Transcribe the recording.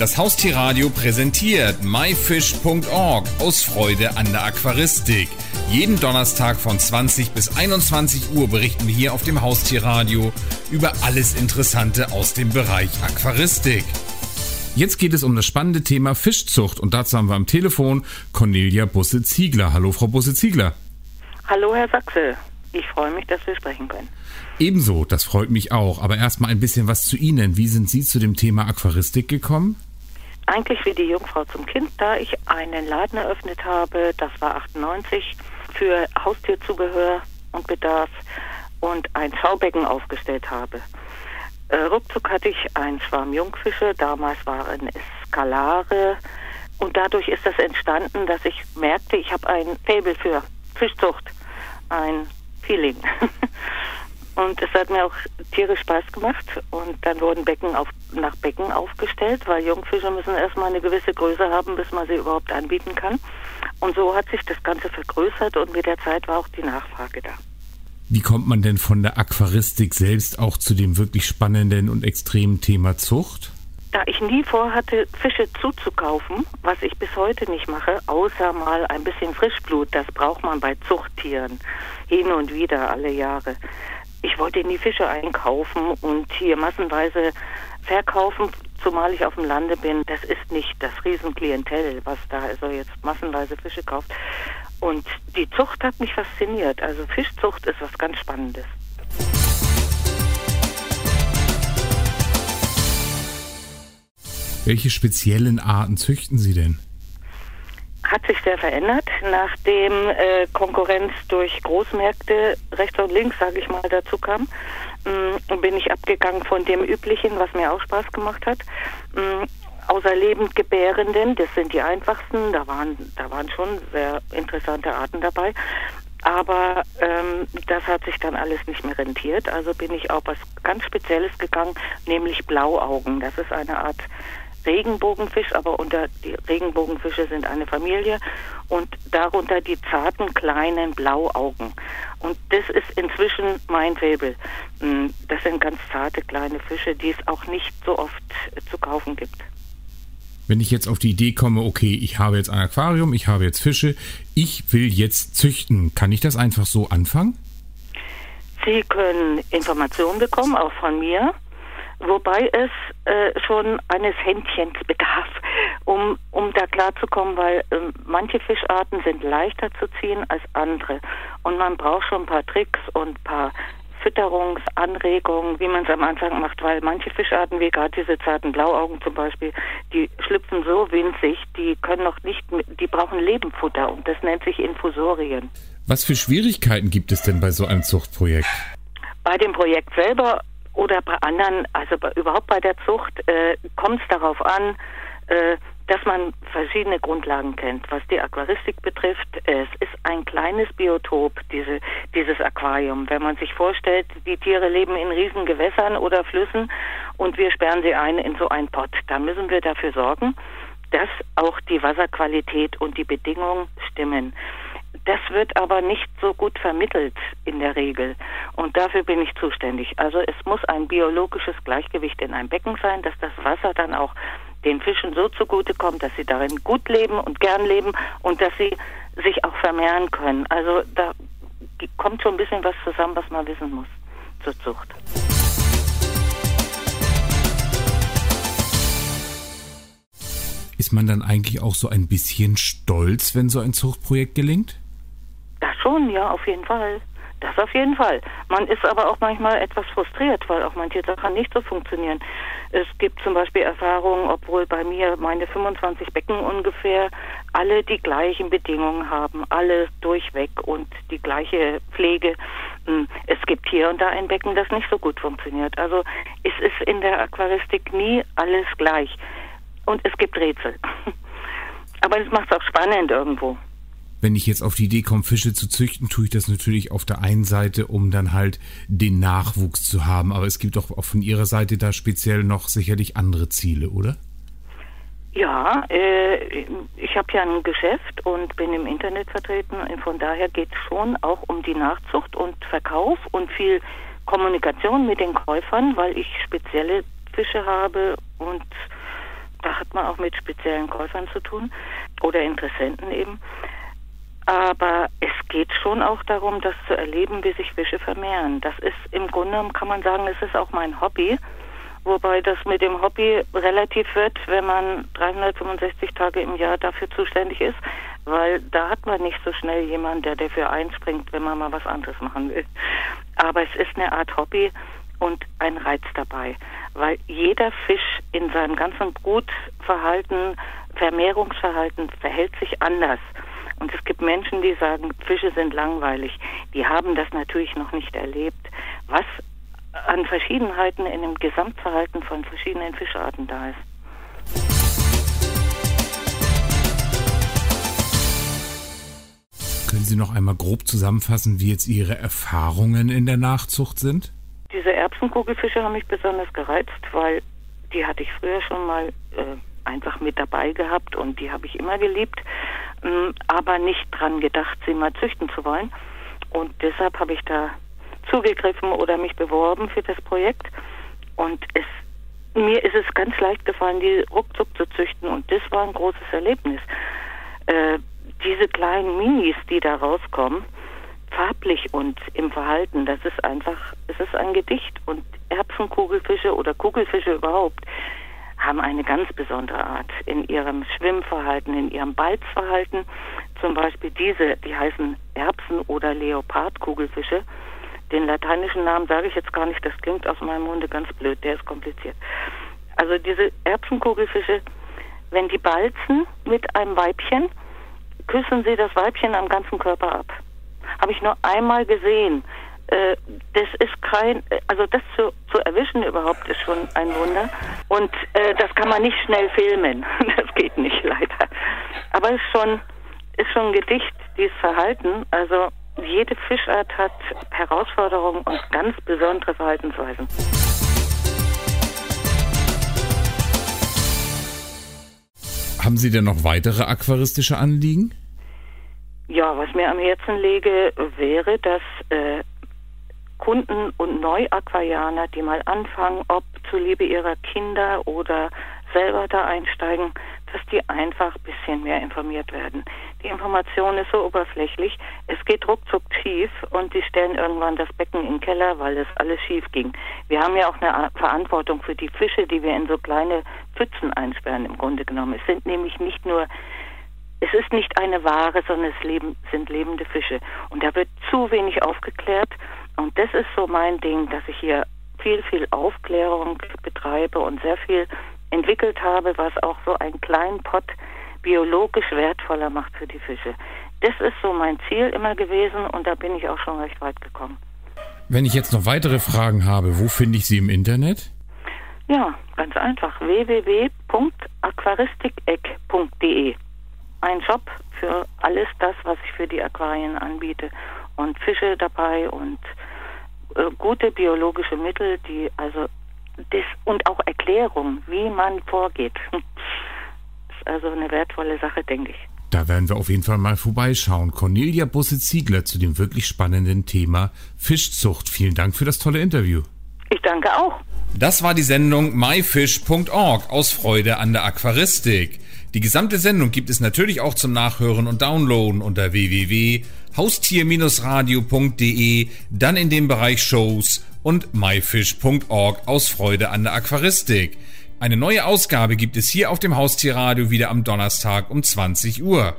Das Haustierradio präsentiert myfish.org aus Freude an der Aquaristik. Jeden Donnerstag von 20 bis 21 Uhr berichten wir hier auf dem Haustierradio über alles Interessante aus dem Bereich Aquaristik. Jetzt geht es um das spannende Thema Fischzucht und dazu haben wir am Telefon Cornelia Busse-Ziegler. Hallo, Frau Busse-Ziegler. Hallo, Herr Sachse. Ich freue mich, dass wir sprechen können. Ebenso, das freut mich auch. Aber erstmal ein bisschen was zu Ihnen. Wie sind Sie zu dem Thema Aquaristik gekommen? Eigentlich wie die Jungfrau zum Kind, da ich einen Laden eröffnet habe, das war 98, für Haustierzubehör und Bedarf und ein Schaubecken aufgestellt habe. Äh, ruckzuck hatte ich einen Schwarm Jungfische, damals waren es Skalare und dadurch ist das entstanden, dass ich merkte, ich habe ein Faible für Fischzucht, ein Feeling. Und es hat mir auch tierisch Spaß gemacht. Und dann wurden Becken auf, nach Becken aufgestellt, weil Jungfische müssen erstmal eine gewisse Größe haben, bis man sie überhaupt anbieten kann. Und so hat sich das Ganze vergrößert und mit der Zeit war auch die Nachfrage da. Wie kommt man denn von der Aquaristik selbst auch zu dem wirklich spannenden und extremen Thema Zucht? Da ich nie vorhatte, Fische zuzukaufen, was ich bis heute nicht mache, außer mal ein bisschen Frischblut, das braucht man bei Zuchttieren hin und wieder alle Jahre, ich wollte nie Fische einkaufen und hier massenweise verkaufen, zumal ich auf dem Lande bin. Das ist nicht das Riesenklientel, was da also jetzt massenweise Fische kauft. Und die Zucht hat mich fasziniert. Also Fischzucht ist was ganz Spannendes. Welche speziellen Arten züchten Sie denn? Hat sich sehr verändert, nachdem äh, Konkurrenz durch Großmärkte rechts und links, sage ich mal, dazu kam. Ähm, bin ich abgegangen von dem Üblichen, was mir auch Spaß gemacht hat. Ähm, außer Lebendgebärenden, das sind die einfachsten, da waren, da waren schon sehr interessante Arten dabei. Aber ähm, das hat sich dann alles nicht mehr rentiert. Also bin ich auf was ganz Spezielles gegangen, nämlich Blauaugen. Das ist eine Art Regenbogenfisch, aber unter Regenbogenfische sind eine Familie und darunter die zarten kleinen Blauaugen. Und das ist inzwischen mein Faible. Mm, das sind ganz zarte kleine Fische, die es auch nicht so oft zu kaufen gibt. Wenn ich jetzt auf die Idee komme, okay, ich habe jetzt ein Aquarium, ich habe jetzt Fische, ich will jetzt züchten, kann ich das einfach so anfangen? Sie können Informationen bekommen, auch von mir wobei es äh, schon eines Händchens bedarf, um, um da klarzukommen, weil äh, manche Fischarten sind leichter zu ziehen als andere. Und man braucht schon ein paar Tricks und ein paar Fütterungsanregungen, wie man es am Anfang macht, weil manche Fischarten, wie gerade diese zarten Blauaugen zum Beispiel, die schlüpfen so winzig, die können noch nicht, die brauchen Lebenfutter und das nennt sich Infusorien. Was für Schwierigkeiten gibt es denn bei so einem Zuchtprojekt? Bei dem Projekt selber oder bei anderen, also bei, überhaupt bei der Zucht, äh, kommt es darauf an, äh, dass man verschiedene Grundlagen kennt. Was die Aquaristik betrifft, es ist ein kleines Biotop, diese, dieses Aquarium. Wenn man sich vorstellt, die Tiere leben in riesen Gewässern oder Flüssen und wir sperren sie ein in so einen Pott, dann müssen wir dafür sorgen, dass auch die Wasserqualität und die Bedingungen stimmen. Das wird aber nicht so gut vermittelt in der Regel. Und dafür bin ich zuständig. Also es muss ein biologisches Gleichgewicht in einem Becken sein, dass das Wasser dann auch den Fischen so zugutekommt, dass sie darin gut leben und gern leben und dass sie sich auch vermehren können. Also da kommt schon ein bisschen was zusammen, was man wissen muss zur Zucht. Ist man dann eigentlich auch so ein bisschen stolz, wenn so ein Zuchtprojekt gelingt? Das schon, ja, auf jeden Fall. Das auf jeden Fall. Man ist aber auch manchmal etwas frustriert, weil auch manche Sachen nicht so funktionieren. Es gibt zum Beispiel Erfahrungen, obwohl bei mir meine 25 Becken ungefähr alle die gleichen Bedingungen haben, alle durchweg und die gleiche Pflege. Hm, es gibt hier und da ein Becken, das nicht so gut funktioniert. Also es ist in der Aquaristik nie alles gleich. Und es gibt Rätsel. Aber es macht es auch spannend irgendwo wenn ich jetzt auf die Idee komme, Fische zu züchten, tue ich das natürlich auf der einen Seite, um dann halt den Nachwuchs zu haben. Aber es gibt auch, von Ihrer Seite da speziell noch sicherlich andere Ziele, oder? Ja, äh, ich habe ja ein Geschäft und bin im Internet vertreten. Von daher geht es schon auch um die Nachzucht und Verkauf und viel Kommunikation mit den Käufern, weil ich spezielle Fische habe und Da hat man auch mit speziellen Käufern zu tun oder Interessenten eben. Aber es geht schon auch darum, das zu erleben, wie sich Fische vermehren. Das ist im Grunde, kann man sagen, es ist auch mein Hobby. Wobei das mit dem Hobby relativ wird, wenn man 365 Tage im Jahr dafür zuständig ist, weil da hat man nicht so schnell jemanden, der dafür einspringt, wenn man mal was anderes machen will. Aber es ist eine Art Hobby und ein Reiz dabei, weil jeder Fisch in seinem ganzen Brutverhalten, Vermehrungsverhalten verhält sich anders. Und es gibt Menschen, die sagen, Fische sind langweilig. Die haben das natürlich noch nicht erlebt, was an Verschiedenheiten in dem Gesamtverhalten von verschiedenen Fischarten da ist. Können Sie noch einmal grob zusammenfassen, wie jetzt Ihre Erfahrungen in der Nachzucht sind? Diese Erbsenkugelfische haben mich besonders gereizt, weil die hatte ich früher schon mal äh, einfach mit dabei gehabt und die habe ich immer geliebt, äh, aber nicht dran gedacht, sie mal züchten zu wollen. Und deshalb habe ich da zugegriffen oder mich beworben für das Projekt. Und es, mir ist es ganz leicht gefallen, die ruckzuck zu züchten. Und das war ein großes Erlebnis. Äh, diese kleinen Minis, die da rauskommen, farblich und im Verhalten, das ist einfach, es ist ein Gedicht. Und Erbsenkugelfische oder Kugelfische überhaupt haben eine ganz besondere Art in ihrem Schwimmverhalten, in ihrem Balzverhalten. Zum Beispiel diese, die heißen Erbsen- oder Leopardkugelfische. Den lateinischen Namen sage ich jetzt gar nicht, das klingt aus meinem Munde ganz blöd, der ist kompliziert. Also diese Erbsenkugelfische, wenn die balzen mit einem Weibchen, küssen sie das Weibchen am ganzen Körper ab. Habe ich nur einmal gesehen. Äh, das ist kein, also das zu, zu erwischen überhaupt ist schon ein Wunder. Und äh, das kann man nicht schnell filmen. Das geht nicht leider. Aber es ist schon, ist schon ein Gedicht, dieses Verhalten. Also jede Fischart hat Herausforderungen und ganz besondere Verhaltensweisen. Haben Sie denn noch weitere aquaristische Anliegen? Ja, was mir am Herzen lege, wäre, dass äh, Kunden und Neuaquarianer, die mal anfangen, ob zuliebe ihrer Kinder oder selber da einsteigen, dass die einfach ein bisschen mehr informiert werden. Die Information ist so oberflächlich, es geht ruckzuck schief und die stellen irgendwann das Becken in den Keller, weil es alles schief ging. Wir haben ja auch eine Verantwortung für die Fische, die wir in so kleine Pfützen einsperren im Grunde genommen. Es sind nämlich nicht nur es ist nicht eine Ware, sondern es leben, sind lebende Fische. Und da wird zu wenig aufgeklärt. Und das ist so mein Ding, dass ich hier viel, viel Aufklärung betreibe und sehr viel entwickelt habe, was auch so einen kleinen Pott biologisch wertvoller macht für die Fische. Das ist so mein Ziel immer gewesen und da bin ich auch schon recht weit gekommen. Wenn ich jetzt noch weitere Fragen habe, wo finde ich Sie im Internet? Ja, ganz einfach. www.aquaristikeck.de. Ein Shop für alles das, was ich für die Aquarien anbiete. Und Fische dabei und äh, gute biologische Mittel, die also das und auch Erklärung, wie man vorgeht. ist also eine wertvolle Sache, denke ich. Da werden wir auf jeden Fall mal vorbeischauen. Cornelia Busse-Ziegler zu dem wirklich spannenden Thema Fischzucht. Vielen Dank für das tolle Interview. Ich danke auch. Das war die Sendung myfish.org aus Freude an der Aquaristik. Die gesamte Sendung gibt es natürlich auch zum Nachhören und Downloaden unter www.haustier-radio.de, dann in dem Bereich Shows und myfish.org aus Freude an der Aquaristik. Eine neue Ausgabe gibt es hier auf dem Haustierradio wieder am Donnerstag um 20 Uhr.